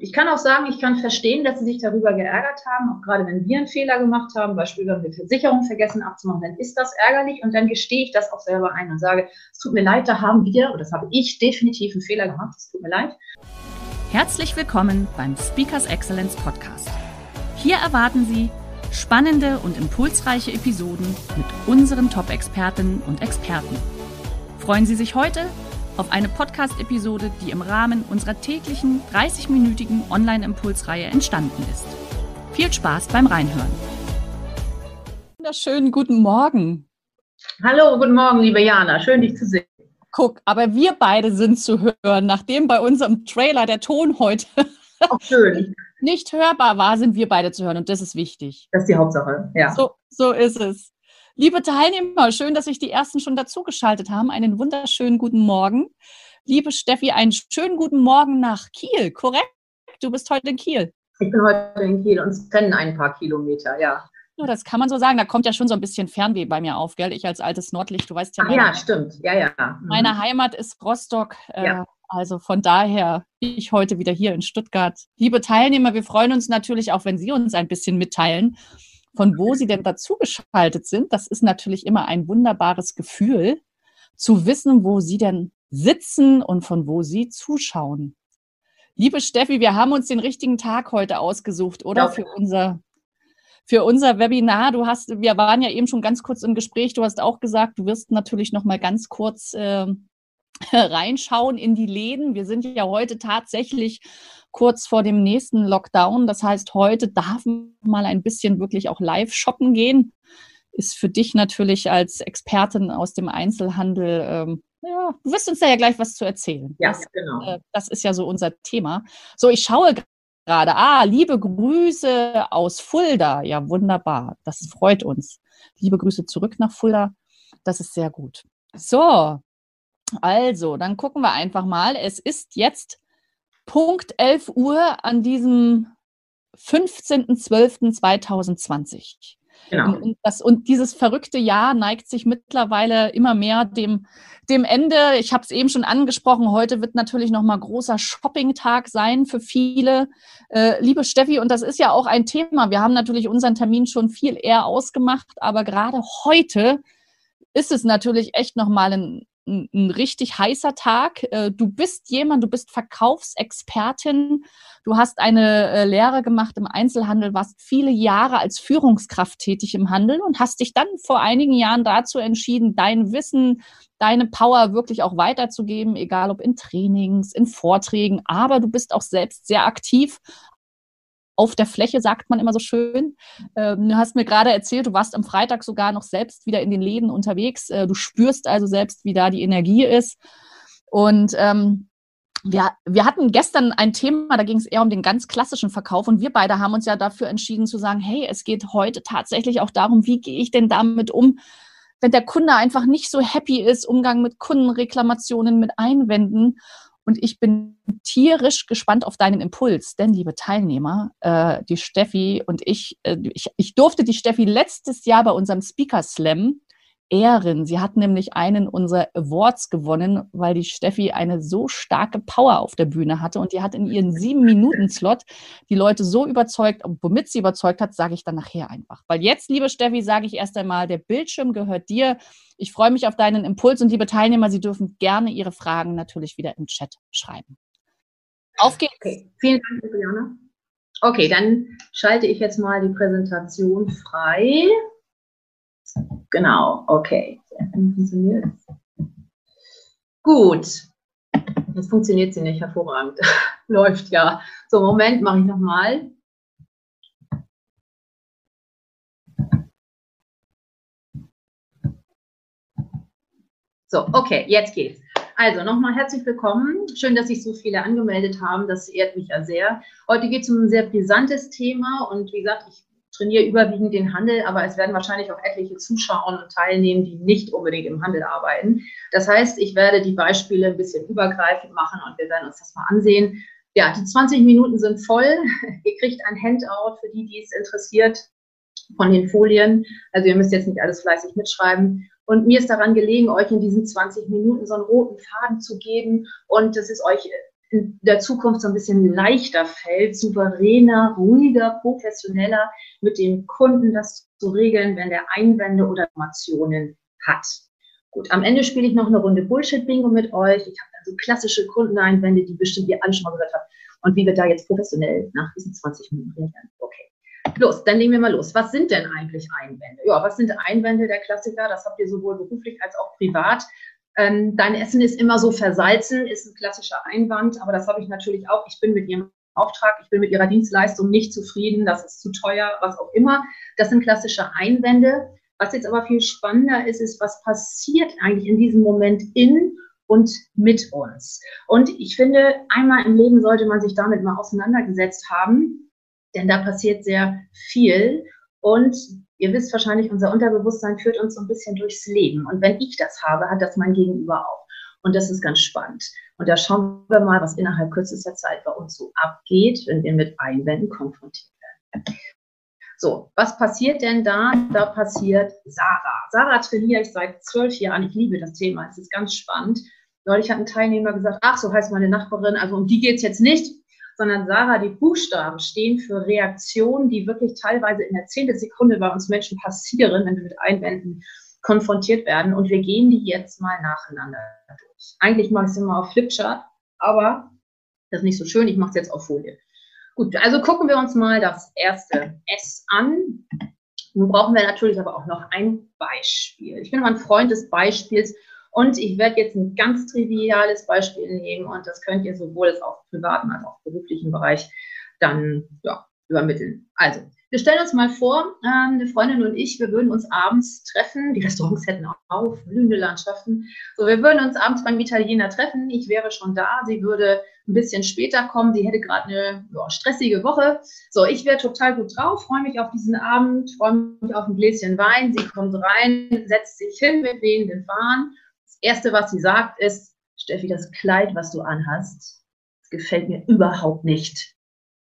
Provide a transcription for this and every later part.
Ich kann auch sagen, ich kann verstehen, dass Sie sich darüber geärgert haben, auch gerade wenn wir einen Fehler gemacht haben, beispielsweise wenn wir Versicherung vergessen abzumachen, dann ist das ärgerlich und dann gestehe ich das auch selber ein und sage, es tut mir leid, da haben wir, oder das habe ich definitiv einen Fehler gemacht, es tut mir leid. Herzlich willkommen beim Speakers Excellence Podcast. Hier erwarten Sie spannende und impulsreiche Episoden mit unseren Top-Expertinnen und Experten. Freuen Sie sich heute auf eine Podcast-Episode, die im Rahmen unserer täglichen 30-minütigen Online-Impulsreihe entstanden ist. Viel Spaß beim Reinhören. Wunderschönen guten Morgen. Hallo, guten Morgen, liebe Jana. Schön, dich zu sehen. Guck, aber wir beide sind zu hören, nachdem bei unserem Trailer der Ton heute nicht hörbar war, sind wir beide zu hören und das ist wichtig. Das ist die Hauptsache, ja. So, so ist es. Liebe Teilnehmer, schön, dass sich die ersten schon dazugeschaltet haben. Einen wunderschönen guten Morgen. Liebe Steffi, einen schönen guten Morgen nach Kiel, korrekt? Du bist heute in Kiel. Ich bin heute in Kiel und es trennen ein paar Kilometer, ja. Ja, das kann man so sagen. Da kommt ja schon so ein bisschen Fernweh bei mir auf, gell? Ich als altes Nordlicht, du weißt ja. Meine, ja, stimmt. Ja, ja. Mhm. Meine Heimat ist Rostock. Äh, ja. Also von daher bin ich heute wieder hier in Stuttgart. Liebe Teilnehmer, wir freuen uns natürlich auch, wenn Sie uns ein bisschen mitteilen, von wo sie denn dazugeschaltet sind. Das ist natürlich immer ein wunderbares Gefühl, zu wissen, wo sie denn sitzen und von wo sie zuschauen. Liebe Steffi, wir haben uns den richtigen Tag heute ausgesucht, oder? Ja. Für unser, für unser Webinar. Du hast, wir waren ja eben schon ganz kurz im Gespräch. Du hast auch gesagt, du wirst natürlich noch mal ganz kurz äh, reinschauen in die Läden. Wir sind ja heute tatsächlich kurz vor dem nächsten Lockdown. Das heißt, heute darf man mal ein bisschen wirklich auch live shoppen gehen. Ist für dich natürlich als Expertin aus dem Einzelhandel, ähm, ja, du wirst uns da ja gleich was zu erzählen. Ja, das, genau. Äh, das ist ja so unser Thema. So, ich schaue gerade, ah, liebe Grüße aus Fulda. Ja, wunderbar. Das freut uns. Liebe Grüße zurück nach Fulda. Das ist sehr gut. So, also, dann gucken wir einfach mal. Es ist jetzt Punkt 11 Uhr an diesem 15.12.2020. Genau. Und, das, und dieses verrückte Jahr neigt sich mittlerweile immer mehr dem, dem Ende. Ich habe es eben schon angesprochen. Heute wird natürlich noch mal großer Shopping-Tag sein für viele. Äh, liebe Steffi, und das ist ja auch ein Thema. Wir haben natürlich unseren Termin schon viel eher ausgemacht, aber gerade heute ist es natürlich echt noch mal ein, ein, richtig heißer Tag. Äh, du bist jemand, du bist Verkaufsexpertin, du hast eine äh, Lehre gemacht im Einzelhandel, warst viele Jahre als Führungskraft tätig im Handel und hast dich dann vor einigen Jahren dazu entschieden, dein Wissen, deine Power wirklich auch weiterzugeben, egal ob in Trainings, in Vorträgen, aber du bist auch selbst sehr aktiv auf der Fläche, sagt man immer so schön. Ähm, du hast mir gerade erzählt, du warst am Freitag sogar noch selbst wieder in den Läden unterwegs. Äh, du spürst also selbst, wie da die Energie ist. Und ähm, wir, wir hatten gestern ein Thema, da ging es eher um den ganz klassischen Verkauf und wir beide haben uns ja dafür entschieden zu sagen, hey, es geht heute tatsächlich auch darum, wie gehe ich denn damit um, wenn der Kunde einfach nicht so happy ist, Umgang mit Kundenreklamationen, mit Einwänden. Und ich bin tierisch gespannt auf deinen Impuls, denn liebe Teilnehmer, äh, die Steffi und ich, äh, ich, ich durfte die Steffi letztes Jahr bei unserem Speaker Slam ehren. Sie hat nämlich einen unserer Awards gewonnen, weil die Steffi eine so starke Power auf der Bühne hatte und die hat in ihren sieben Minuten Slot die Leute so überzeugt, womit sie überzeugt hat, sage ich dann nachher einfach. Weil jetzt, liebe Steffi, sage ich erst einmal, der Bildschirm gehört dir. Ich freue mich auf deinen Impuls und liebe Teilnehmer, Sie dürfen gerne Ihre Fragen natürlich wieder im Chat schreiben. Auf geht's. Okay. Vielen Dank, Juliane. Okay, dann schalte ich jetzt mal die Präsentation frei. Genau, okay. Funktioniert. Gut. Jetzt funktioniert sie nicht hervorragend. Läuft ja. So, Moment, mache ich nochmal. So, okay, jetzt geht's. also nochmal herzlich willkommen. Schön, dass sich so viele angemeldet haben. Das ehrt mich ja sehr. Heute geht es um ein sehr brisantes Thema und wie gesagt, ich trainiere überwiegend den Handel, aber es werden wahrscheinlich auch etliche Zuschauer und teilnehmen, die nicht unbedingt im Handel arbeiten. Das heißt, ich werde die Beispiele ein bisschen übergreifend machen und wir werden uns das mal ansehen. Ja, die 20 Minuten sind voll. Ihr kriegt ein Handout für die, die es interessiert von den Folien. Also ihr müsst jetzt nicht alles fleißig mitschreiben. Und mir ist daran gelegen, euch in diesen 20 Minuten so einen roten Faden zu geben und dass es euch in der Zukunft so ein bisschen leichter fällt, souveräner, ruhiger, professioneller mit dem Kunden das zu regeln, wenn der Einwände oder Informationen hat. Gut, am Ende spiele ich noch eine Runde Bullshit-Bingo mit euch. Ich habe dann so klassische Kundeneinwände, die bestimmt ihr alle schon mal gehört habt. Und wie wir da jetzt professionell nach diesen 20 Minuten reagieren. Okay. Los, dann legen wir mal los. Was sind denn eigentlich Einwände? Ja, was sind Einwände der Klassiker? Das habt ihr sowohl beruflich als auch privat. Ähm, dein Essen ist immer so versalzen, ist ein klassischer Einwand, aber das habe ich natürlich auch. Ich bin mit ihrem Auftrag, ich bin mit ihrer Dienstleistung nicht zufrieden, das ist zu teuer, was auch immer. Das sind klassische Einwände. Was jetzt aber viel spannender ist, ist, was passiert eigentlich in diesem Moment in und mit uns. Und ich finde, einmal im Leben sollte man sich damit mal auseinandergesetzt haben, denn da passiert sehr viel. Und ihr wisst wahrscheinlich, unser Unterbewusstsein führt uns so ein bisschen durchs Leben. Und wenn ich das habe, hat das mein Gegenüber auch. Und das ist ganz spannend. Und da schauen wir mal, was innerhalb kürzester Zeit bei uns so abgeht, wenn wir mit Einwänden konfrontiert werden. So, was passiert denn da? Da passiert Sarah. Sarah trainiere ich seit zwölf Jahren. Ich liebe das Thema. Es ist ganz spannend. Neulich hat ein Teilnehmer gesagt, ach, so heißt meine Nachbarin, also um die geht es jetzt nicht sondern Sarah, die Buchstaben stehen für Reaktionen, die wirklich teilweise in der zehnten Sekunde bei uns Menschen passieren, wenn wir mit Einwänden konfrontiert werden. Und wir gehen die jetzt mal nacheinander durch. Eigentlich mache ich es immer auf Flipchart, aber das ist nicht so schön. Ich mache es jetzt auf Folie. Gut, also gucken wir uns mal das erste S an. Nun brauchen wir natürlich aber auch noch ein Beispiel. Ich bin immer ein Freund des Beispiels und ich werde jetzt ein ganz triviales Beispiel nehmen und das könnt ihr sowohl auf privaten als auch beruflichen Bereich dann ja, übermitteln. Also, wir stellen uns mal vor, ähm, eine Freundin und ich, wir würden uns abends treffen. Die Restaurants hätten auch auf, blühende Landschaften. So, wir würden uns abends beim Italiener treffen. Ich wäre schon da. Sie würde ein bisschen später kommen. Sie hätte gerade eine ja, stressige Woche. So, ich wäre total gut drauf, freue mich auf diesen Abend, freue mich auf ein Gläschen Wein. Sie kommt rein, setzt sich hin mit wehenden Fahnen Erste, was sie sagt, ist, Steffi, das Kleid, was du anhast, gefällt mir überhaupt nicht.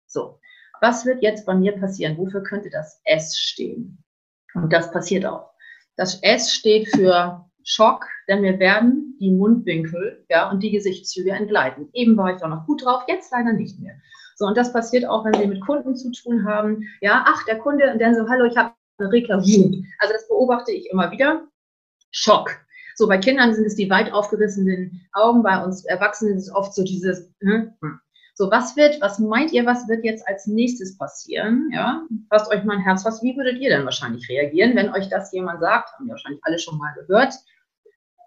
So, was wird jetzt bei mir passieren? Wofür könnte das S stehen? Und das passiert auch. Das S steht für Schock, denn wir werden die Mundwinkel ja, und die Gesichtszüge entgleiten. Eben war ich doch noch gut drauf, jetzt leider nicht mehr. So, und das passiert auch, wenn Sie mit Kunden zu tun haben. Ja, ach, der Kunde, und dann so, hallo, ich habe eine Reklamierung. Also das beobachte ich immer wieder. Schock. So bei Kindern sind es die weit aufgerissenen Augen, bei uns Erwachsenen ist es oft so dieses, hm, hm. so was wird, was meint ihr, was wird jetzt als nächstes passieren? Ja, fasst euch mal ein Herz, was, wie würdet ihr denn wahrscheinlich reagieren, wenn euch das jemand sagt? Haben wir wahrscheinlich alle schon mal gehört.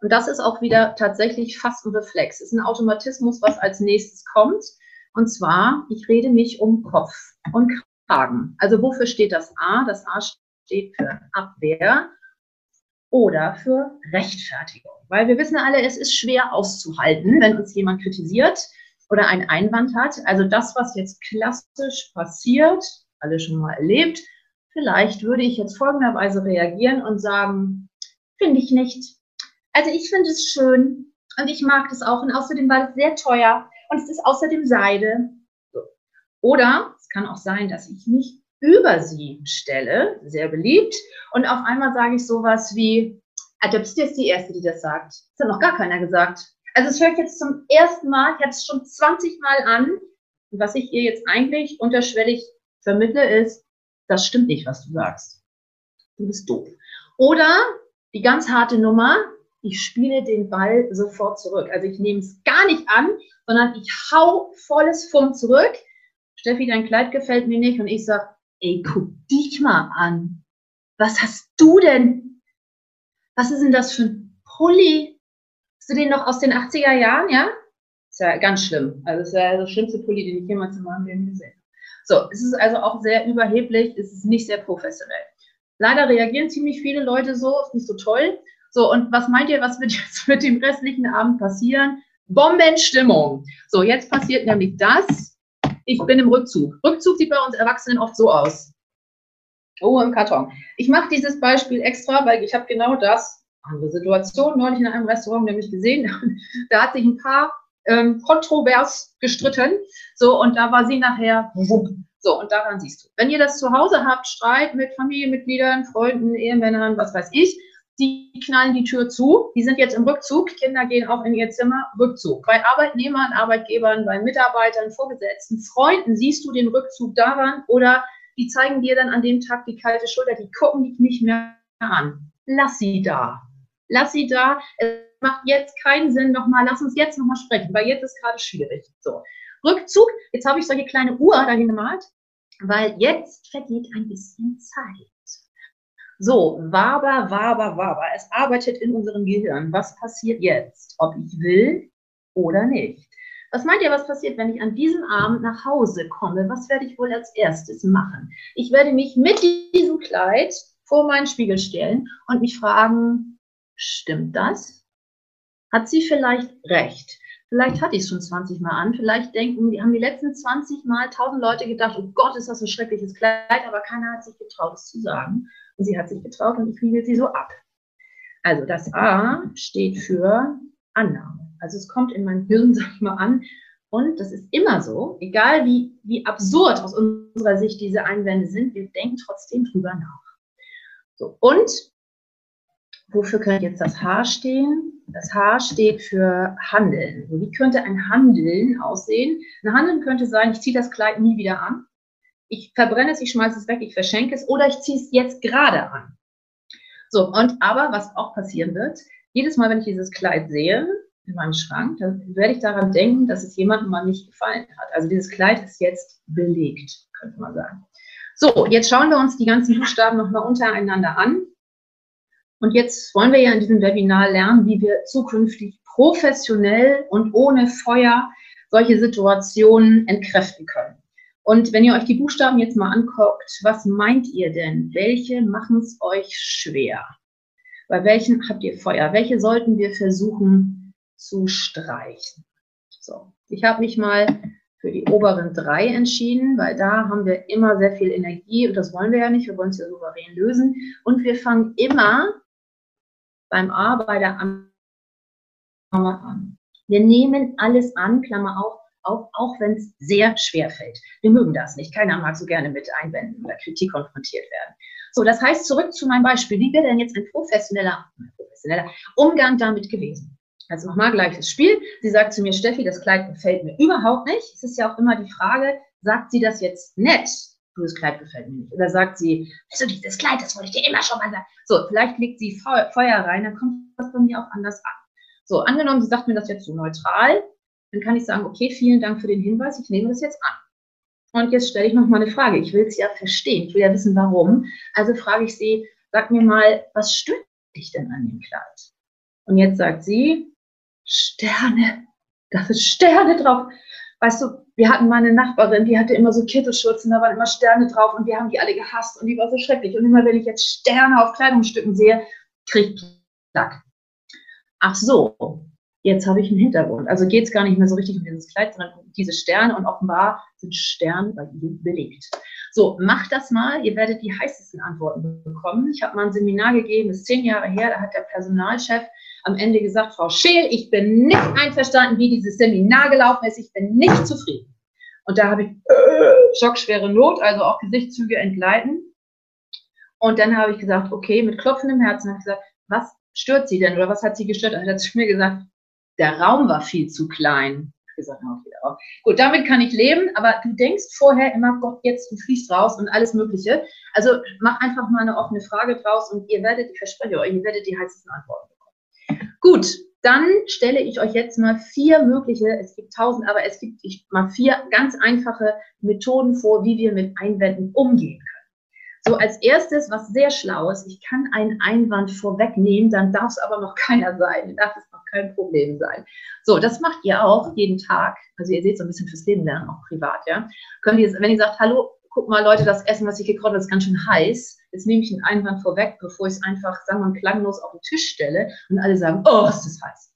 Und das ist auch wieder tatsächlich fast ein Reflex. Es ist ein Automatismus, was als nächstes kommt. Und zwar, ich rede mich um Kopf und Kragen. Also wofür steht das A? Das A steht für Abwehr oder für Rechtfertigung. Weil wir wissen alle, es ist schwer auszuhalten, wenn uns jemand kritisiert oder einen Einwand hat. Also das, was jetzt klassisch passiert, alle schon mal erlebt, vielleicht würde ich jetzt folgenderweise reagieren und sagen, finde ich nicht. Also ich finde es schön und ich mag es auch und außerdem war es sehr teuer und es ist außerdem Seide. Oder es kann auch sein, dass ich mich über sie stelle, sehr beliebt, und auf einmal sage ich sowas wie, ah, du bist jetzt die Erste, die das sagt. Das hat noch gar keiner gesagt. Also höre ich jetzt zum ersten Mal, ich hatte es schon 20 Mal an. Was ich ihr jetzt eigentlich unterschwellig vermittle, ist, das stimmt nicht, was du sagst. Du bist doof. Oder die ganz harte Nummer, ich spiele den Ball sofort zurück. Also ich nehme es gar nicht an, sondern ich hau volles Fummt zurück. Steffi, dein Kleid gefällt mir nicht. Und ich sage, ey, guck dich mal an. Was hast du denn? Was ist denn das für ein Pulli? Hast du den noch aus den 80er Jahren, ja? Ist ja ganz schlimm. Also, ist ja der schlimmste Pulli, den ich jemals in meinem Leben gesehen habe. So, es ist also auch sehr überheblich, es ist nicht sehr professionell. Leider reagieren ziemlich viele Leute so, ist nicht so toll. So, und was meint ihr, was wird jetzt mit dem restlichen Abend passieren? Bombenstimmung. So, jetzt passiert nämlich das. Ich bin im Rückzug. Rückzug sieht bei uns Erwachsenen oft so aus. Oh, im Karton. Ich mache dieses Beispiel extra, weil ich habe genau das, andere Situation, neulich in einem Restaurant nämlich gesehen. da hat sich ein Paar ähm, kontrovers gestritten. So, und da war sie nachher, so, und daran siehst du. Wenn ihr das zu Hause habt, Streit mit Familienmitgliedern, Freunden, Ehemännern, was weiß ich, die knallen die Tür zu, die sind jetzt im Rückzug, Kinder gehen auch in ihr Zimmer, Rückzug. Bei Arbeitnehmern, Arbeitgebern, bei Mitarbeitern, Vorgesetzten, Freunden siehst du den Rückzug daran oder die zeigen dir dann an dem Tag die kalte Schulter, die gucken dich nicht mehr an. Lass sie da. Lass sie da. Es macht jetzt keinen Sinn nochmal, lass uns jetzt nochmal sprechen, weil jetzt ist gerade schwierig. So. Rückzug, jetzt habe ich solche kleine Uhr dahin gemalt, weil jetzt vergeht ein bisschen Zeit. So, waber, waber, waber. Es arbeitet in unserem Gehirn. Was passiert jetzt? Ob ich will oder nicht. Was meint ihr, was passiert, wenn ich an diesem Abend nach Hause komme? Was werde ich wohl als erstes machen? Ich werde mich mit diesem Kleid vor meinen Spiegel stellen und mich fragen, stimmt das? Hat sie vielleicht recht? Vielleicht hatte ich es schon 20 Mal an. Vielleicht denken, die haben die letzten 20 Mal 1000 Leute gedacht, oh Gott, ist das ein schreckliches Kleid, aber keiner hat sich getraut, es zu sagen. Und sie hat sich getraut und ich wiegel sie so ab. Also das A steht für Annahme. Also es kommt in mein Hirn, sag ich mal, an. Und das ist immer so, egal wie, wie absurd aus unserer Sicht diese Einwände sind, wir denken trotzdem drüber nach. So, und wofür könnte jetzt das H stehen? Das H steht für Handeln. wie könnte ein Handeln aussehen? Ein Handeln könnte sein, ich ziehe das Kleid nie wieder an. Ich verbrenne es, ich schmeiße es weg, ich verschenke es oder ich ziehe es jetzt gerade an. So, und aber was auch passieren wird, jedes Mal, wenn ich dieses Kleid sehe, in meinem Schrank, dann werde ich daran denken, dass es jemandem mal nicht gefallen hat. Also dieses Kleid ist jetzt belegt, könnte man sagen. So, jetzt schauen wir uns die ganzen Buchstaben nochmal untereinander an. Und jetzt wollen wir ja in diesem Webinar lernen, wie wir zukünftig professionell und ohne Feuer solche Situationen entkräften können. Und wenn ihr euch die Buchstaben jetzt mal anguckt, was meint ihr denn? Welche machen es euch schwer? Bei welchen habt ihr Feuer? Welche sollten wir versuchen zu streichen. So, ich habe mich mal für die oberen drei entschieden, weil da haben wir immer sehr viel Energie und das wollen wir ja nicht. Wir wollen es ja souverän lösen. Und wir fangen immer beim A bei der Annahme an. Wir nehmen alles an, Klammer auf, auch, auch wenn es sehr schwer fällt. Wir mögen das nicht. Keiner mag so gerne mit Einwänden oder Kritik konfrontiert werden. So, das heißt, zurück zu meinem Beispiel. Wie wäre denn jetzt ein professioneller, professioneller Umgang damit gewesen? Also nochmal gleiches Spiel. Sie sagt zu mir, Steffi, das Kleid gefällt mir überhaupt nicht. Es ist ja auch immer die Frage, sagt sie das jetzt nett? Du, das Kleid gefällt mir nicht. Oder sagt sie, also dieses Kleid, das wollte ich dir immer schon mal sagen. So, vielleicht legt sie Feuer rein, dann kommt das bei mir auch anders an. So, angenommen, sie sagt mir das jetzt so neutral, dann kann ich sagen, okay, vielen Dank für den Hinweis, ich nehme das jetzt an. Und jetzt stelle ich noch mal eine Frage. Ich will es ja verstehen, ich will ja wissen, warum. Also frage ich sie, sag mir mal, was stört dich denn an dem Kleid? Und jetzt sagt sie, Sterne. Da sind Sterne drauf. Weißt du, wir hatten mal eine Nachbarin, die hatte immer so Kittelschutz und da waren immer Sterne drauf und wir haben die alle gehasst und die war so schrecklich. Und immer wenn ich jetzt Sterne auf Kleidungsstücken sehe, kriege ich Plack. Ach so, jetzt habe ich einen Hintergrund. Also geht es gar nicht mehr so richtig um dieses Kleid, sondern um diese Sterne und offenbar sind Sterne bei ihr belegt. So, macht das mal. Ihr werdet die heißesten Antworten bekommen. Ich habe mal ein Seminar gegeben, das ist zehn Jahre her, da hat der Personalchef am Ende gesagt, Frau Scheel, ich bin nicht einverstanden, wie dieses Seminar gelaufen ist. Ich bin nicht zufrieden. Und da habe ich äh, schockschwere Not, also auch Gesichtszüge entgleiten. Und dann habe ich gesagt, okay, mit klopfendem Herzen habe ich gesagt, was stört Sie denn oder was hat Sie gestört? Und dann hat sie mir gesagt, der Raum war viel zu klein. Ich. Gut, damit kann ich leben, aber du denkst vorher immer, Gott, jetzt du fließt raus und alles Mögliche. Also mach einfach mal eine offene Frage draus und ihr werdet, ich verspreche euch, ihr werdet die heißesten Antworten Gut, dann stelle ich euch jetzt mal vier mögliche, es gibt tausend, aber es gibt mal vier ganz einfache Methoden vor, wie wir mit Einwänden umgehen können. So, als erstes, was sehr schlau ist, ich kann einen Einwand vorwegnehmen, dann darf es aber noch keiner sein, darf es kein Problem sein. So, das macht ihr auch jeden Tag. Also ihr seht so ein bisschen fürs Leben lernen, auch privat, ja. Könnt ihr, wenn ihr sagt, hallo, guck mal, Leute, das Essen, was ich gekocht habe, ist ganz schön heiß. Jetzt nehme ich einen Einwand vorweg, bevor ich es einfach, sagen wir mal, klanglos auf den Tisch stelle und alle sagen, oh, ist das heiß.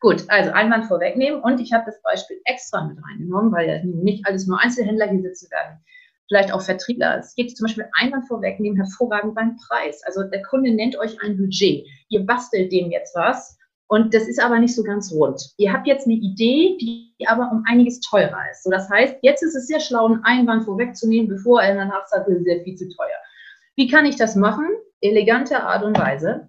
Gut, also Einwand vorwegnehmen und ich habe das Beispiel extra mit reingenommen, weil ja nicht alles nur Einzelhändler hier sitzen werden, vielleicht auch Vertriebler. Es geht zum Beispiel Einwand vorwegnehmen hervorragend beim Preis. Also der Kunde nennt euch ein Budget. Ihr bastelt dem jetzt was und das ist aber nicht so ganz rund. Ihr habt jetzt eine Idee, die aber um einiges teurer ist. So, das heißt, jetzt ist es sehr schlau, einen Einwand vorwegzunehmen, bevor er danach sagt, das ist sehr viel zu teuer. Wie kann ich das machen? Elegante Art und Weise.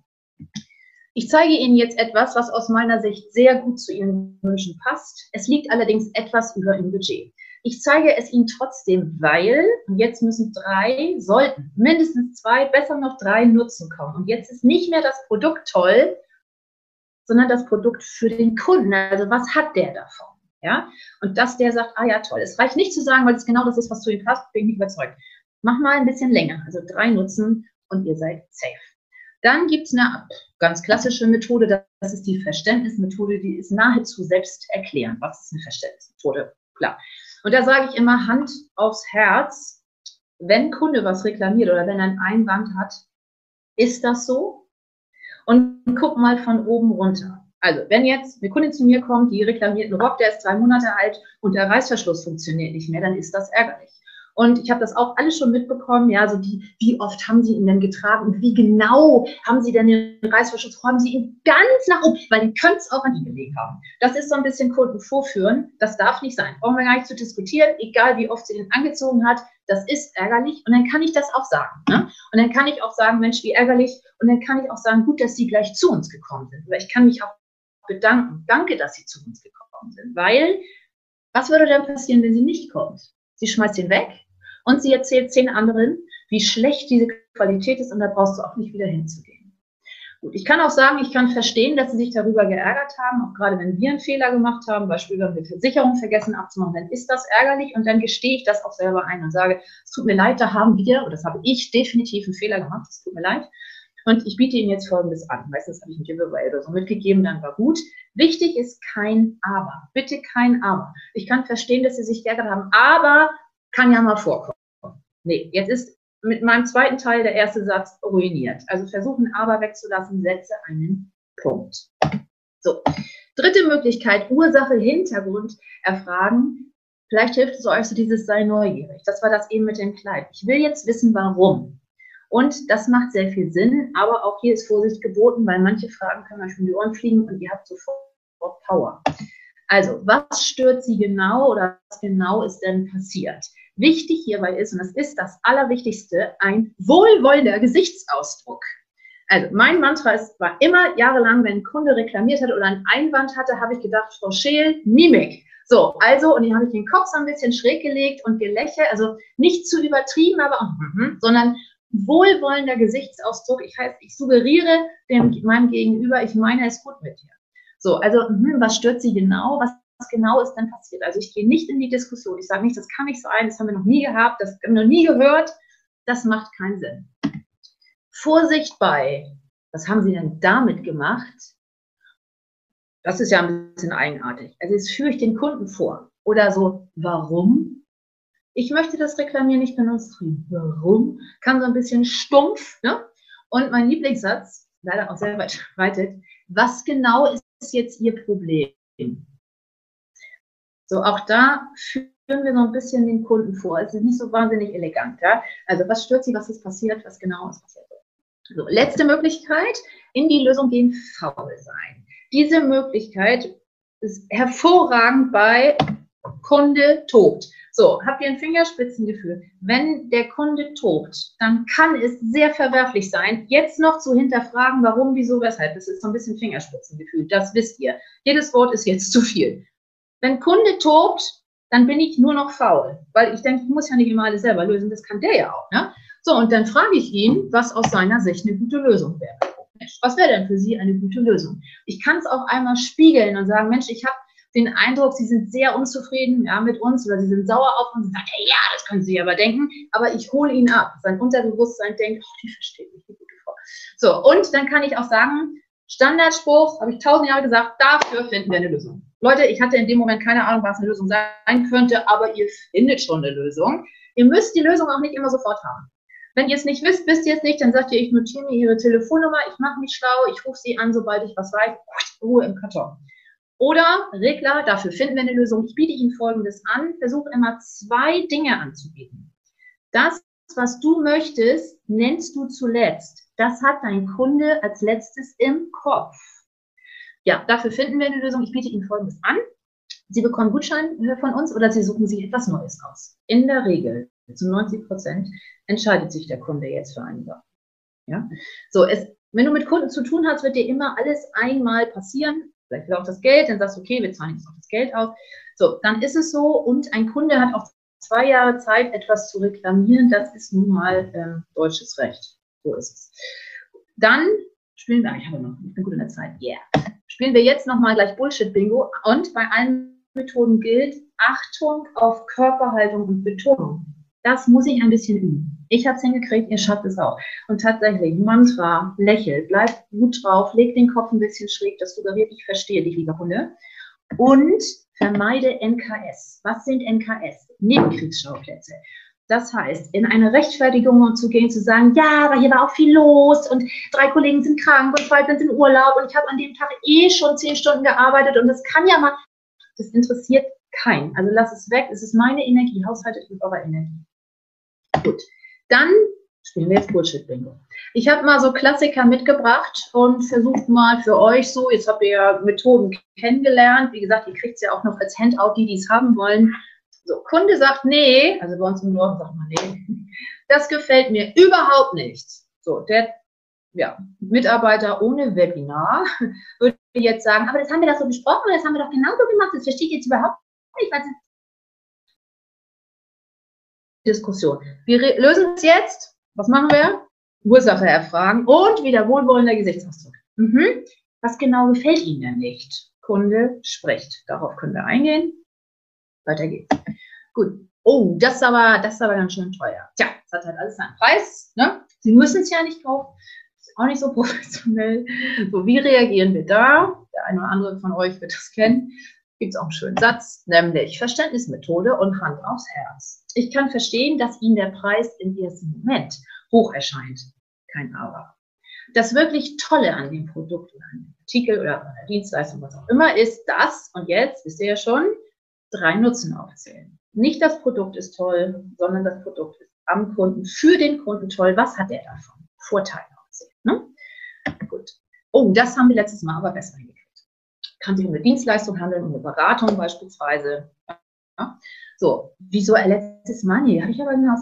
Ich zeige Ihnen jetzt etwas, was aus meiner Sicht sehr gut zu Ihren Wünschen passt. Es liegt allerdings etwas über Ihrem Budget. Ich zeige es Ihnen trotzdem, weil jetzt müssen drei, sollten mindestens zwei, besser noch drei Nutzen kommen. Und jetzt ist nicht mehr das Produkt toll, sondern das Produkt für den Kunden. Also was hat der davon? Ja? Und dass der sagt, ah ja, toll. Es reicht nicht zu sagen, weil es genau das ist, was zu ihm passt, bin ich überzeugt. Mach mal ein bisschen länger, also drei Nutzen und ihr seid safe. Dann gibt es eine ganz klassische Methode, das ist die Verständnismethode, die ist nahezu selbst erklärend. Was ist eine Verständnismethode? Klar. Und da sage ich immer Hand aufs Herz, wenn Kunde was reklamiert oder wenn er einen Einwand hat, ist das so? Und guck mal von oben runter. Also, wenn jetzt eine Kundin zu mir kommt, die reklamiert einen Rock, der ist drei Monate alt und der Reißverschluss funktioniert nicht mehr, dann ist das ärgerlich. Und ich habe das auch alles schon mitbekommen, ja, so die, wie oft haben Sie ihn denn getragen und wie genau haben Sie denn den Reißverschluss, haben Sie ihn ganz nach oben, weil die können es auch an ihn gelegt haben. Das ist so ein bisschen Kunden vorführen, das darf nicht sein. Brauchen wir gar nicht zu diskutieren, egal wie oft sie den angezogen hat, das ist ärgerlich und dann kann ich das auch sagen. Ne? Und dann kann ich auch sagen, Mensch, wie ärgerlich und dann kann ich auch sagen, gut, dass Sie gleich zu uns gekommen sind. Oder ich kann mich auch bedanken, danke, dass Sie zu uns gekommen sind, weil was würde dann passieren, wenn sie nicht kommt? Sie schmeißt ihn weg und sie erzählt zehn anderen, wie schlecht diese Qualität ist und da brauchst du auch nicht wieder hinzugehen. Gut, ich kann auch sagen, ich kann verstehen, dass sie sich darüber geärgert haben, auch gerade wenn wir einen Fehler gemacht haben, beispielsweise wenn wir Versicherung vergessen abzumachen, dann ist das ärgerlich und dann gestehe ich das auch selber ein und sage, es tut mir leid, da haben wir, oder das habe ich definitiv einen Fehler gemacht, es tut mir leid. Und ich biete Ihnen jetzt Folgendes an. Meistens habe ich ein Giveaway oder so mitgegeben, dann war gut. Wichtig ist kein Aber. Bitte kein Aber. Ich kann verstehen, dass Sie sich geärgert haben, aber kann ja mal vorkommen. Nee, jetzt ist mit meinem zweiten Teil der erste Satz ruiniert. Also versuchen aber wegzulassen, setze einen Punkt. So, dritte Möglichkeit, Ursache, Hintergrund erfragen. Vielleicht hilft es euch so dieses sei neugierig. Das war das eben mit dem Kleid. Ich will jetzt wissen, warum. Und das macht sehr viel Sinn, aber auch hier ist Vorsicht geboten, weil manche Fragen können euch um die Ohren fliegen und ihr habt sofort Power. Also, was stört Sie genau oder was genau ist denn passiert? Wichtig hierbei ist, und das ist das Allerwichtigste, ein wohlwollender Gesichtsausdruck. Also mein Mantra ist, war immer jahrelang, wenn ein Kunde reklamiert hat oder einen Einwand hatte, habe ich gedacht, Frau Scheel, Mimik. So, also, und hier habe ich den Kopf so ein bisschen schräg gelegt und gelächelt, also nicht zu übertrieben, aber auch, mm sondern wohlwollender Gesichtsausdruck. Ich heißt, ich suggeriere dem, meinem Gegenüber, ich meine es gut mit dir. So, also, hm, was stört Sie genau? Was genau ist denn passiert. Also ich gehe nicht in die Diskussion. Ich sage nicht, das kann nicht sein, das haben wir noch nie gehabt, das haben wir noch nie gehört. Das macht keinen Sinn. Vorsicht bei, was haben Sie denn damit gemacht? Das ist ja ein bisschen eigenartig. Also jetzt führe ich den Kunden vor. Oder so, warum? Ich möchte das Reklamieren nicht demonstrieren. Warum? Kann so ein bisschen stumpf. Ne? Und mein Lieblingssatz, leider auch sehr weit verbreitet, was genau ist jetzt Ihr Problem? So, auch da führen wir so ein bisschen den Kunden vor. Es ist nicht so wahnsinnig elegant. Ja? Also, was stört Sie, was ist passiert, was genau ist passiert? So, letzte Möglichkeit, in die Lösung gehen, faul sein. Diese Möglichkeit ist hervorragend bei Kunde tobt. So, habt ihr ein Fingerspitzengefühl? Wenn der Kunde tobt, dann kann es sehr verwerflich sein, jetzt noch zu hinterfragen, warum, wieso, weshalb. Das ist so ein bisschen Fingerspitzengefühl. Das wisst ihr. Jedes Wort ist jetzt zu viel. Wenn Kunde tobt, dann bin ich nur noch faul, weil ich denke, ich muss ja nicht immer alles selber lösen, das kann der ja auch. Ne? So, und dann frage ich ihn, was aus seiner Sicht eine gute Lösung wäre. Was wäre denn für Sie eine gute Lösung? Ich kann es auch einmal spiegeln und sagen, Mensch, ich habe den Eindruck, Sie sind sehr unzufrieden ja, mit uns oder Sie sind sauer auf uns und sagen, ja, das können Sie aber denken, aber ich hole ihn ab. Sein Unterbewusstsein denkt, oh, die versteht mich, die gute Frau. So, und dann kann ich auch sagen, Standardspruch, habe ich tausend Jahre gesagt, dafür finden wir eine Lösung. Leute, ich hatte in dem Moment keine Ahnung, was eine Lösung sein könnte, aber ihr findet schon eine Lösung. Ihr müsst die Lösung auch nicht immer sofort haben. Wenn ihr es nicht wisst, wisst ihr es nicht, dann sagt ihr, ich notiere mir Ihre Telefonnummer, ich mache mich schlau, ich rufe Sie an, sobald ich was weiß. Ruhe im Karton. Oder Regler, dafür finden wir eine Lösung. Ich biete Ihnen Folgendes an. Versuche immer zwei Dinge anzubieten. Das, was du möchtest, nennst du zuletzt. Das hat dein Kunde als letztes im Kopf. Ja, dafür finden wir eine Lösung. Ich biete Ihnen Folgendes an. Sie bekommen Gutschein von uns oder Sie suchen sich etwas Neues aus. In der Regel, zu 90 Prozent, entscheidet sich der Kunde jetzt für eine Sache. Ja? So, es, wenn du mit Kunden zu tun hast, wird dir immer alles einmal passieren. Vielleicht will auch das Geld, dann sagst du, okay, wir zahlen jetzt auch das Geld aus. So, dann ist es so und ein Kunde hat auch zwei Jahre Zeit, etwas zu reklamieren. Das ist nun mal ähm, deutsches Recht. So ist es. Dann spielen wir, ich habe noch, ich bin gut in der Zeit, yeah. Spielen wir jetzt nochmal gleich Bullshit-Bingo und bei allen Methoden gilt Achtung auf Körperhaltung und Betonung. Das muss ich ein bisschen üben. Ich habe es hingekriegt, ihr schafft es auch. Und tatsächlich, Mantra, lächel, bleib gut drauf, leg den Kopf ein bisschen schräg, das suggeriert, ich verstehe dich, lieber Hunde. Und vermeide NKS. Was sind NKS? Nebenkriegsschauplätze. Das heißt, in eine Rechtfertigung zu gehen, zu sagen, ja, aber hier war auch viel los und drei Kollegen sind krank und zwei sind in Urlaub und ich habe an dem Tag eh schon zehn Stunden gearbeitet und das kann ja mal, das interessiert keinen. Also lass es weg, es ist meine Energie, haushaltet mit eurer Energie. Gut, dann spielen wir jetzt Bullshit-Bingo. Ich habe mal so Klassiker mitgebracht und versucht mal für euch so, jetzt habt ihr ja Methoden kennengelernt. Wie gesagt, ihr kriegt es ja auch noch als Handout, die dies haben wollen. So, Kunde sagt, nee, also bei uns im Norden sagt man, nee, das gefällt mir überhaupt nicht. So, der ja, Mitarbeiter ohne Webinar würde jetzt sagen, aber das haben wir doch so besprochen, das haben wir doch genauso gemacht, das verstehe ich jetzt überhaupt nicht, was Diskussion. Wir lösen es jetzt. Was machen wir? Ursache erfragen und wieder wohlwollender Gesichtsausdruck. Mhm. Was genau gefällt Ihnen denn nicht? Kunde spricht. Darauf können wir eingehen. Weiter geht's. Gut. Oh, das ist aber, das ist aber ganz schön teuer. Tja, das hat halt alles seinen Preis. Ne? Sie müssen es ja nicht kaufen. Ist auch nicht so professionell. So, wie reagieren wir da? Der eine oder andere von euch wird das kennen gibt es auch einen schönen Satz, nämlich Verständnismethode und Hand aufs Herz. Ich kann verstehen, dass Ihnen der Preis im ersten Moment hoch erscheint. Kein Aber. Das wirklich Tolle an dem Produkt oder an dem Artikel oder an der Dienstleistung, was auch immer, ist das, und jetzt wisst ihr ja schon, drei Nutzen aufzählen. Nicht das Produkt ist toll, sondern das Produkt ist am Kunden, für den Kunden toll. Was hat er davon? Vorteile aufzählen. Ne? Gut. Oh, das haben wir letztes Mal aber besser hingekriegt kann sich um eine Dienstleistung handeln, um eine Beratung beispielsweise. Ja. So, wieso letztes Mal? Nee, habe ich aber hinaus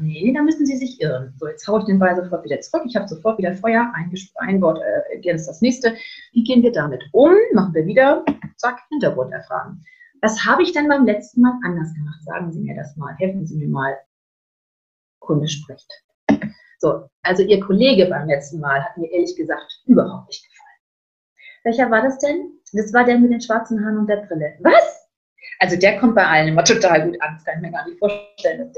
Nee, da müssen Sie sich irren. So, jetzt haue ich den Ball sofort wieder zurück. Ich habe sofort wieder Feuer, ein, ein Wort äh, ergänzt das nächste. Wie gehen wir damit um? Machen wir wieder, zack, Hintergrund erfragen. Was habe ich denn beim letzten Mal anders gemacht? Sagen Sie mir das mal. Helfen Sie mir mal. Kunde spricht. So, also Ihr Kollege beim letzten Mal hat mir ehrlich gesagt überhaupt nicht gefallen. Welcher war das denn? Das war der mit den schwarzen Haaren und der Brille. Was? Also der kommt bei allen immer total gut an. Das kann ich mir gar nicht vorstellen,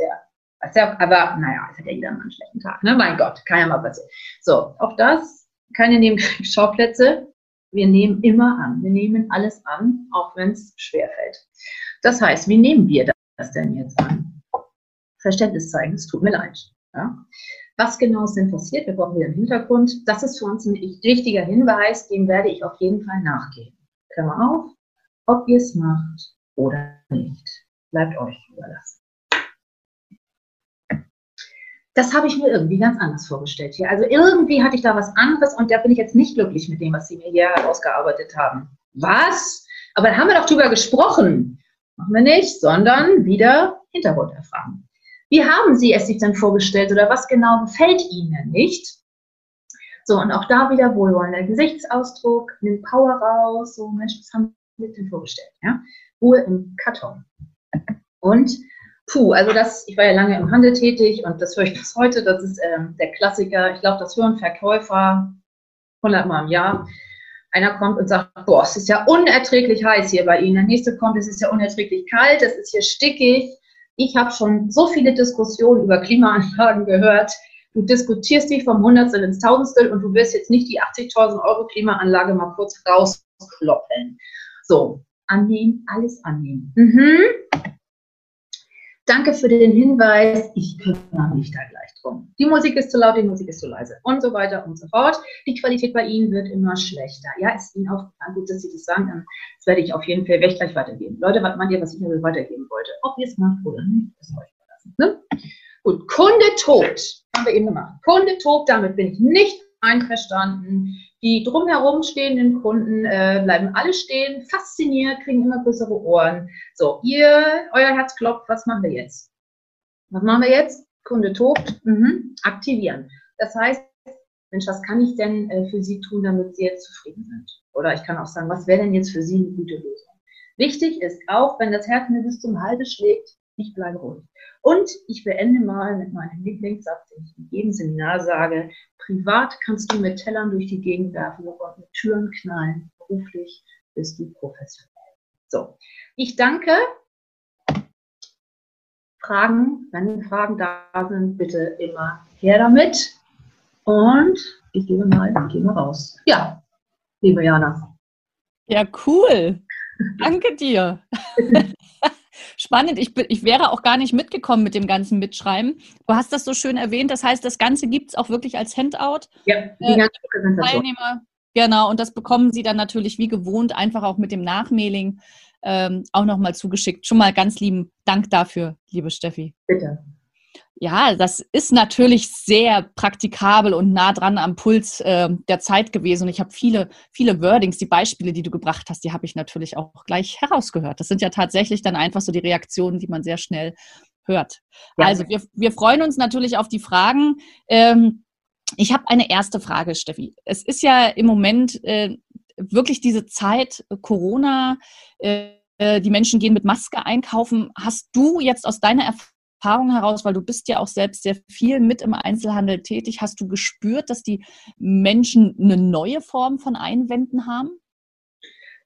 dass der. aber naja, es hat ja jeder mal einen schlechten Tag. Ne? Mein Gott, kann ja mal passieren. So, auch das, keine Nebenkriegsschauplätze. Wir nehmen immer an. Wir nehmen alles an, auch wenn es schwerfällt. Das heißt, wie nehmen wir das denn jetzt an? Verständnis zeigen, es tut mir leid. Ja? Was genau ist denn passiert? Wir brauchen wieder einen Hintergrund. Das ist für uns ein wichtiger Hinweis, dem werde ich auf jeden Fall nachgehen. Klammer auf, ob ihr es macht oder nicht. Bleibt euch überlassen. Das habe ich mir irgendwie ganz anders vorgestellt hier. Also irgendwie hatte ich da was anderes und da bin ich jetzt nicht glücklich mit dem, was Sie mir hier herausgearbeitet haben. Was? Aber da haben wir doch drüber gesprochen. Machen wir nicht, sondern wieder Hintergrund erfragen. Wie haben Sie es sich denn vorgestellt oder was genau gefällt Ihnen nicht? So, und auch da wieder wohlwollender Gesichtsausdruck, nimm Power raus, so, Mensch, was haben Sie denn vorgestellt? Ja? Ruhe im Karton. Und, puh, also das, ich war ja lange im Handel tätig und das höre ich bis heute, das ist ähm, der Klassiker. Ich glaube, das hören Verkäufer 100 Mal im Jahr. Einer kommt und sagt, boah, es ist ja unerträglich heiß hier bei Ihnen. Der nächste kommt, es ist ja unerträglich kalt, es ist hier stickig. Ich habe schon so viele Diskussionen über Klimaanlagen gehört. Du diskutierst dich vom Hundertstel ins Tausendstel und du wirst jetzt nicht die 80.000 Euro Klimaanlage mal kurz rauskloppeln. So, annehmen, alles annehmen. Mhm. Danke für den Hinweis. Ich kümmere mich da gleich drum. Die Musik ist zu laut, die Musik ist zu leise und so weiter und so fort. Die Qualität bei Ihnen wird immer schlechter. Ja, ist Ihnen aufgefallen? Gut, dass Sie das sagen. Das werde ich auf jeden Fall gleich weitergeben. Leute, was meint ihr, was ich mir weitergeben wollte? Ob ihr es macht oder nicht, das soll ich verlassen. Ne? Gut, Kunde tot. Haben wir eben gemacht. Kunde tot, damit bin ich nicht einverstanden. Die drumherum stehenden Kunden äh, bleiben alle stehen, fasziniert, kriegen immer größere Ohren. So, ihr, euer Herz klopft, was machen wir jetzt? Was machen wir jetzt? Kunde tobt, mhm. aktivieren. Das heißt, Mensch, was kann ich denn äh, für Sie tun, damit Sie jetzt zufrieden sind? Oder ich kann auch sagen, was wäre denn jetzt für Sie eine gute Lösung? Wichtig ist auch, wenn das Herz mir bis zum Halse schlägt, ich bleibe ruhig. Und ich beende mal mit meinem Lieblingssatz, den ich in jedem Seminar sage. Privat kannst du mit Tellern durch die Gegend werfen und mit Türen knallen. Beruflich bist du professionell. So, ich danke. Fragen, wenn Fragen da sind, bitte immer her damit. Und ich gebe mal, ich gehe mal raus. Ja, liebe Jana. Ja, cool. Danke dir. spannend. Ich, ich wäre auch gar nicht mitgekommen mit dem ganzen Mitschreiben. Du hast das so schön erwähnt. Das heißt, das Ganze gibt es auch wirklich als Handout. Ja, die äh, ganze Präsentation. Teilnehmer, genau. Und das bekommen sie dann natürlich wie gewohnt einfach auch mit dem Nachmailing ähm, auch nochmal zugeschickt. Schon mal ganz lieben Dank dafür, liebe Steffi. Bitte. Ja, das ist natürlich sehr praktikabel und nah dran am Puls äh, der Zeit gewesen. Und ich habe viele, viele Wordings, die Beispiele, die du gebracht hast, die habe ich natürlich auch gleich herausgehört. Das sind ja tatsächlich dann einfach so die Reaktionen, die man sehr schnell hört. Ja. Also wir, wir freuen uns natürlich auf die Fragen. Ähm, ich habe eine erste Frage, Steffi. Es ist ja im Moment äh, wirklich diese Zeit äh, Corona. Äh, die Menschen gehen mit Maske einkaufen. Hast du jetzt aus deiner Erfahrung Erfahrung heraus, weil du bist ja auch selbst sehr viel mit im Einzelhandel tätig, hast du gespürt, dass die Menschen eine neue Form von Einwänden haben?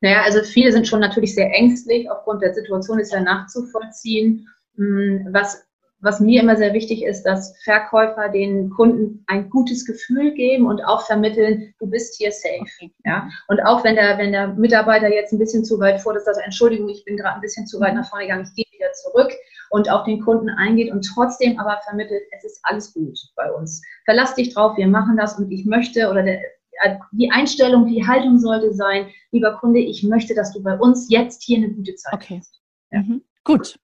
Naja, also viele sind schon natürlich sehr ängstlich. Aufgrund der Situation ist ja nachzuvollziehen. Hm, was, was mir immer sehr wichtig ist, dass Verkäufer den Kunden ein gutes Gefühl geben und auch vermitteln, du bist hier safe. Okay. Ja? Und auch wenn der, wenn der Mitarbeiter jetzt ein bisschen zu weit vor ist, also Entschuldigung, ich bin gerade ein bisschen zu weit nach vorne gegangen, ich gehe wieder zurück und auf den Kunden eingeht und trotzdem aber vermittelt, es ist alles gut bei uns. Verlass dich drauf, wir machen das und ich möchte oder der, die Einstellung, die Haltung sollte sein, lieber Kunde, ich möchte, dass du bei uns jetzt hier eine gute Zeit okay. hast. Ja. Mhm. Gut.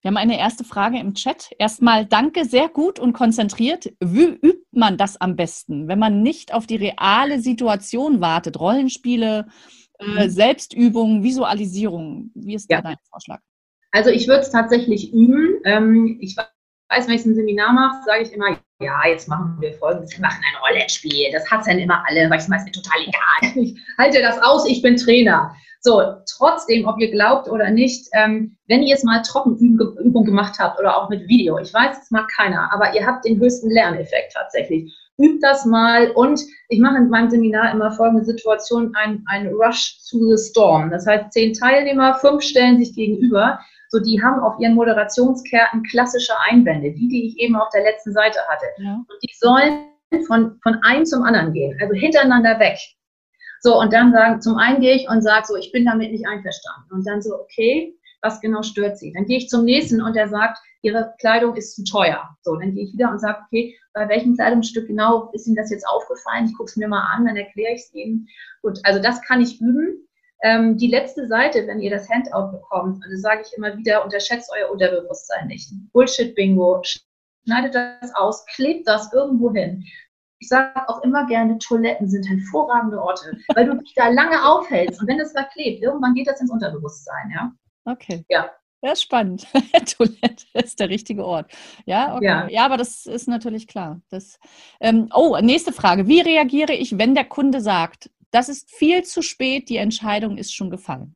Wir haben eine erste Frage im Chat. Erstmal danke, sehr gut und konzentriert. Wie übt man das am besten, wenn man nicht auf die reale Situation wartet? Rollenspiele, äh, mhm. Selbstübungen, Visualisierung. Wie ist ja. da dein Vorschlag? Also ich würde es tatsächlich üben. Ähm, ich weiß, wenn ich ein Seminar mache, sage ich immer, ja, jetzt machen wir folgendes, wir machen ein Rollenspiel. Das hat dann immer alle, weil ich es mir total egal. Ich halte das aus, ich bin Trainer. So, trotzdem, ob ihr glaubt oder nicht, ähm, wenn ihr es mal Trockenübung gemacht habt oder auch mit Video, ich weiß, es mag keiner, aber ihr habt den höchsten Lerneffekt tatsächlich. Übt das mal und ich mache in meinem Seminar immer folgende Situation, ein, ein Rush to the Storm. Das heißt, zehn Teilnehmer, fünf stellen sich gegenüber so die haben auf ihren Moderationskärten klassische Einwände, die, die ich eben auf der letzten Seite hatte. Ja. Und die sollen von, von einem zum anderen gehen, also hintereinander weg. So, und dann sagen, zum einen gehe ich und sage so, ich bin damit nicht einverstanden. Und dann so, okay, was genau stört sie? Dann gehe ich zum nächsten und der sagt, ihre Kleidung ist zu teuer. So, dann gehe ich wieder und sage, okay, bei welchem Kleidungsstück genau ist Ihnen das jetzt aufgefallen? Ich gucke es mir mal an, dann erkläre ich es Ihnen. Gut, also das kann ich üben. Ähm, die letzte Seite, wenn ihr das Handout bekommt, also sage ich immer wieder, unterschätzt euer Unterbewusstsein nicht. Bullshit-Bingo, schneidet das aus, klebt das irgendwo hin. Ich sage auch immer gerne, Toiletten sind hervorragende Orte, weil du dich da lange aufhältst und wenn es verklebt, irgendwann geht das ins Unterbewusstsein, ja. Okay. Ja. Ja, spannend. Toilette ist der richtige Ort. Ja, okay. ja. ja aber das ist natürlich klar. Das, ähm, oh, nächste Frage. Wie reagiere ich, wenn der Kunde sagt, das ist viel zu spät, die Entscheidung ist schon gefallen.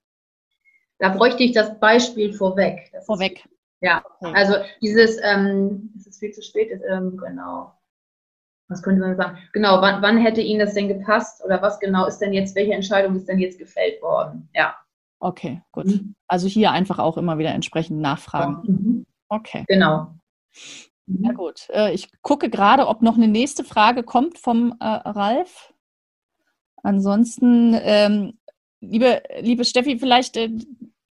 Da bräuchte ich das Beispiel vorweg. Das vorweg. Ist, ja, okay. also dieses, ähm, es ist viel zu spät, ist, ähm, genau. Was könnte man sagen? Genau, wann, wann hätte Ihnen das denn gepasst oder was genau ist denn jetzt, welche Entscheidung ist denn jetzt gefällt worden? Ja. Okay, gut. Mhm. Also hier einfach auch immer wieder entsprechend nachfragen. Mhm. Okay. Genau. Ja gut. Äh, ich gucke gerade, ob noch eine nächste Frage kommt vom äh, Ralf. Ansonsten, ähm, liebe, liebe Steffi, vielleicht, äh,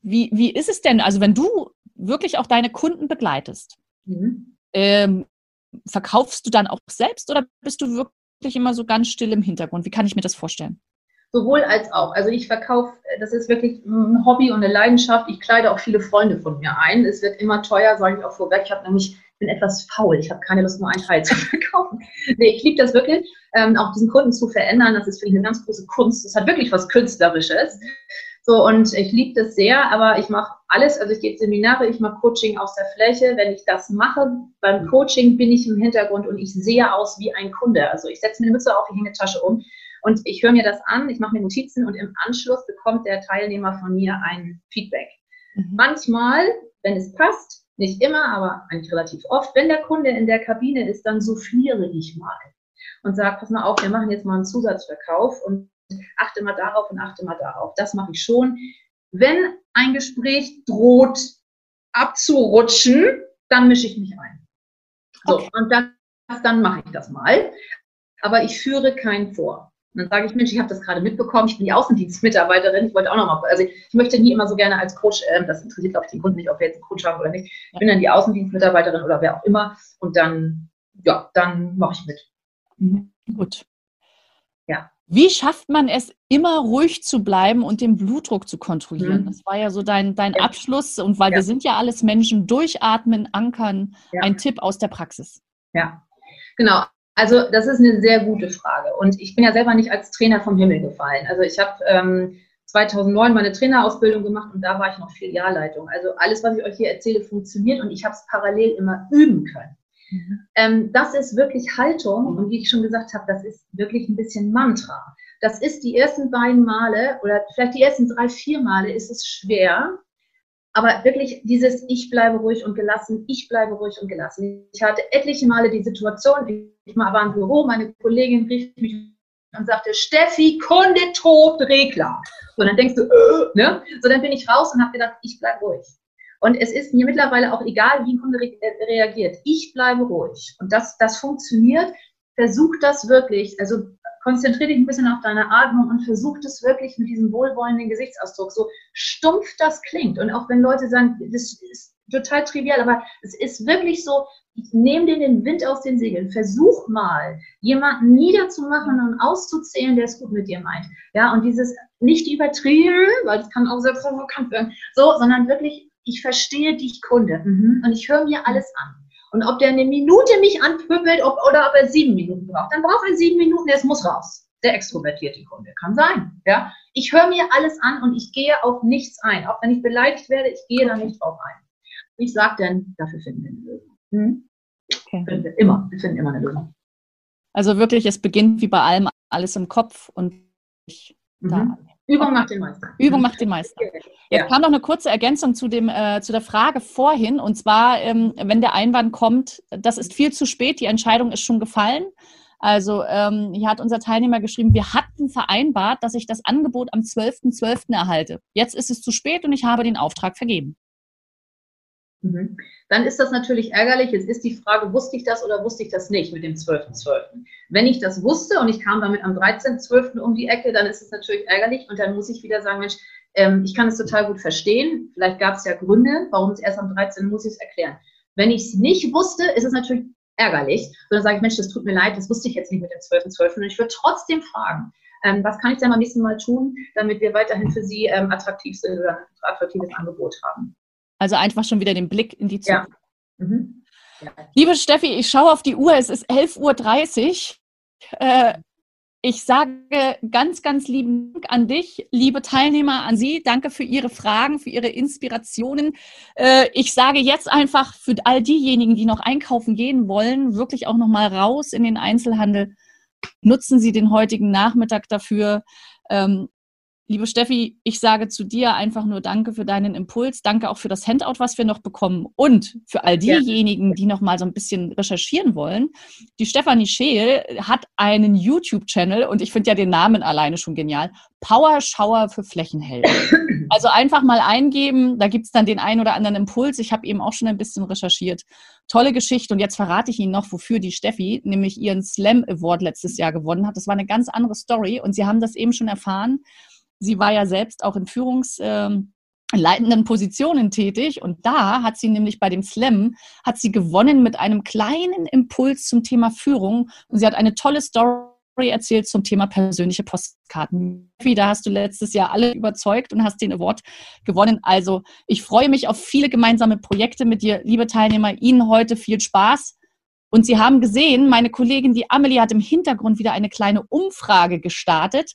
wie, wie ist es denn? Also wenn du wirklich auch deine Kunden begleitest, mhm. ähm, verkaufst du dann auch selbst oder bist du wirklich immer so ganz still im Hintergrund? Wie kann ich mir das vorstellen? Sowohl als auch. Also ich verkaufe, das ist wirklich ein Hobby und eine Leidenschaft. Ich kleide auch viele Freunde von mir ein. Es wird immer teuer, sage ich auch vorweg. Ich habe nämlich bin etwas faul. Ich habe keine Lust, nur ein Teil zu verkaufen. Nee, ich liebe das wirklich, ähm, auch diesen Kunden zu verändern. Das ist für mich eine ganz große Kunst. Das hat wirklich was Künstlerisches. So, und ich liebe das sehr, aber ich mache alles. Also ich gebe Seminare, ich mache Coaching aus der Fläche. Wenn ich das mache, beim Coaching bin ich im Hintergrund und ich sehe aus wie ein Kunde. Also ich setze mir eine Mütze auf, ich hänge eine Tasche um und ich höre mir das an, ich mache mir Notizen und im Anschluss bekommt der Teilnehmer von mir ein Feedback. Mhm. Manchmal, wenn es passt, nicht immer, aber eigentlich relativ oft, wenn der Kunde in der Kabine ist, dann souffliere ich mal und sage, pass mal auf, wir machen jetzt mal einen Zusatzverkauf und achte mal darauf und achte mal darauf. Das mache ich schon. Wenn ein Gespräch droht abzurutschen, dann mische ich mich ein. So, okay. und dann, dann mache ich das mal. Aber ich führe keinen vor. Und dann sage ich, Mensch, ich habe das gerade mitbekommen, ich bin die Außendienstmitarbeiterin, ich wollte auch nochmal, also ich möchte nie immer so gerne als Coach, äh, das interessiert, glaube ich, den Kunden nicht, ob wir jetzt einen Coach haben oder nicht. Ich bin dann die Außendienstmitarbeiterin oder wer auch immer und dann, ja, dann mache ich mit. Mhm. Gut. Ja. Wie schafft man es, immer ruhig zu bleiben und den Blutdruck zu kontrollieren? Mhm. Das war ja so dein, dein ja. Abschluss. Und weil ja. wir sind ja alles Menschen, durchatmen, ankern, ein Tipp aus der Praxis. Ja, genau. Also das ist eine sehr gute Frage. Und ich bin ja selber nicht als Trainer vom Himmel gefallen. Also ich habe ähm, 2009 meine Trainerausbildung gemacht und da war ich noch Filialleitung. Also alles, was ich euch hier erzähle, funktioniert und ich habe es parallel immer üben können. Mhm. Ähm, das ist wirklich Haltung und wie ich schon gesagt habe, das ist wirklich ein bisschen Mantra. Das ist die ersten beiden Male oder vielleicht die ersten drei, vier Male ist es schwer, aber wirklich dieses Ich bleibe ruhig und gelassen, ich bleibe ruhig und gelassen. Ich hatte etliche Male die Situation, ich war im Büro, meine Kollegin rief mich und sagte, Steffi, Kunde tot, Regler. So, dann denkst du, äh, ne? So, dann bin ich raus und habe gedacht, ich bleibe ruhig. Und es ist mir mittlerweile auch egal, wie ein Kunde äh, reagiert. Ich bleibe ruhig. Und das, das funktioniert. Versuch das wirklich. Also konzentriere dich ein bisschen auf deine Atmung und versuch das wirklich mit diesem wohlwollenden Gesichtsausdruck, so stumpf das klingt. Und auch wenn Leute sagen, das ist total trivial, aber es ist wirklich so, ich nehme dir den Wind aus den Segeln. Versuch mal, jemanden niederzumachen und auszuzählen, der es gut mit dir meint. Ja, und dieses nicht übertrieben, weil das kann auch sehr provokant werden, so, sondern wirklich, ich verstehe dich, Kunde, mhm. und ich höre mir alles an. Und ob der eine Minute mich anpüppelt ob, oder ob er sieben Minuten braucht, dann braucht er sieben Minuten, es muss raus. Der extrovertierte Kunde. Kann sein. Ja? Ich höre mir alles an und ich gehe auf nichts ein. Auch wenn ich beleidigt werde, ich gehe da nicht drauf ein. Ich sage dann, dafür finden wir eine Lösung. Hm? Okay. Finden wir immer. Wir finden immer eine Lösung. Also wirklich, es beginnt wie bei allem alles im Kopf und ich mhm. da. Übung macht den Meister. Übung macht den Meister. Jetzt ja. kam noch eine kurze Ergänzung zu, dem, äh, zu der Frage vorhin. Und zwar, ähm, wenn der Einwand kommt, das ist viel zu spät, die Entscheidung ist schon gefallen. Also ähm, hier hat unser Teilnehmer geschrieben, wir hatten vereinbart, dass ich das Angebot am 12.12. .12. erhalte. Jetzt ist es zu spät und ich habe den Auftrag vergeben. Mhm. Dann ist das natürlich ärgerlich. Jetzt ist die Frage, wusste ich das oder wusste ich das nicht mit dem 12.12.? .12.? Wenn ich das wusste und ich kam damit am 13.12. um die Ecke, dann ist es natürlich ärgerlich und dann muss ich wieder sagen, Mensch, ähm, ich kann es total gut verstehen. Vielleicht gab es ja Gründe, warum es erst am 13. muss ich es erklären. Wenn ich es nicht wusste, ist es natürlich ärgerlich. Und dann sage ich, Mensch, das tut mir leid, das wusste ich jetzt nicht mit dem 12.12. .12. Und ich würde trotzdem fragen, ähm, was kann ich denn beim nächsten Mal tun, damit wir weiterhin für Sie ähm, attraktiv sind oder ein attraktives Angebot haben? Also einfach schon wieder den Blick in die Zukunft. Ja. Mhm. Ja. Liebe Steffi, ich schaue auf die Uhr, es ist 11.30 Uhr. Äh, ich sage ganz, ganz lieben Dank an dich, liebe Teilnehmer, an Sie. Danke für Ihre Fragen, für Ihre Inspirationen. Äh, ich sage jetzt einfach für all diejenigen, die noch einkaufen gehen wollen, wirklich auch noch mal raus in den Einzelhandel. Nutzen Sie den heutigen Nachmittag dafür. Liebe Steffi, ich sage zu dir einfach nur Danke für deinen Impuls. Danke auch für das Handout, was wir noch bekommen. Und für all diejenigen, die noch mal so ein bisschen recherchieren wollen. Die Stefanie Scheel hat einen YouTube-Channel und ich finde ja den Namen alleine schon genial. Power Shower für Flächenhelden. Also einfach mal eingeben, da gibt es dann den einen oder anderen Impuls. Ich habe eben auch schon ein bisschen recherchiert. Tolle Geschichte und jetzt verrate ich Ihnen noch, wofür die Steffi nämlich ihren Slam Award letztes Jahr gewonnen hat. Das war eine ganz andere Story und Sie haben das eben schon erfahren. Sie war ja selbst auch in Führungs, ähm, leitenden Positionen tätig und da hat sie nämlich bei dem Slam hat sie gewonnen mit einem kleinen Impuls zum Thema Führung und sie hat eine tolle Story erzählt zum Thema persönliche Postkarten. Da hast du letztes Jahr alle überzeugt und hast den Award gewonnen. Also ich freue mich auf viele gemeinsame Projekte mit dir, liebe Teilnehmer. Ihnen heute viel Spaß. Und Sie haben gesehen, meine Kollegin, die Amelie, hat im Hintergrund wieder eine kleine Umfrage gestartet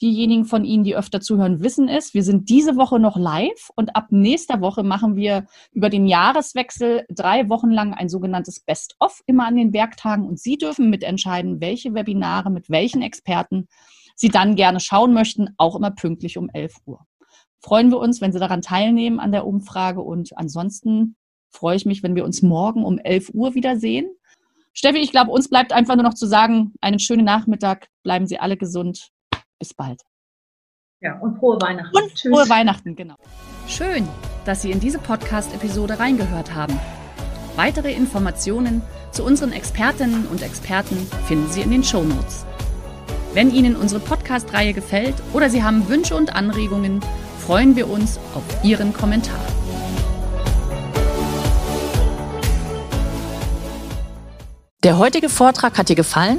diejenigen von Ihnen, die öfter zuhören, wissen es. Wir sind diese Woche noch live und ab nächster Woche machen wir über den Jahreswechsel drei Wochen lang ein sogenanntes Best-of immer an den Werktagen und Sie dürfen mitentscheiden, welche Webinare mit welchen Experten Sie dann gerne schauen möchten, auch immer pünktlich um 11 Uhr. Freuen wir uns, wenn Sie daran teilnehmen an der Umfrage und ansonsten freue ich mich, wenn wir uns morgen um 11 Uhr wiedersehen. Steffi, ich glaube, uns bleibt einfach nur noch zu sagen, einen schönen Nachmittag, bleiben Sie alle gesund bis bald. Ja, und frohe Weihnachten. Und Tschüss. frohe Weihnachten, genau. Schön, dass Sie in diese Podcast-Episode reingehört haben. Weitere Informationen zu unseren Expertinnen und Experten finden Sie in den Show Notes. Wenn Ihnen unsere Podcast-Reihe gefällt oder Sie haben Wünsche und Anregungen, freuen wir uns auf Ihren Kommentar. Der heutige Vortrag hat dir gefallen?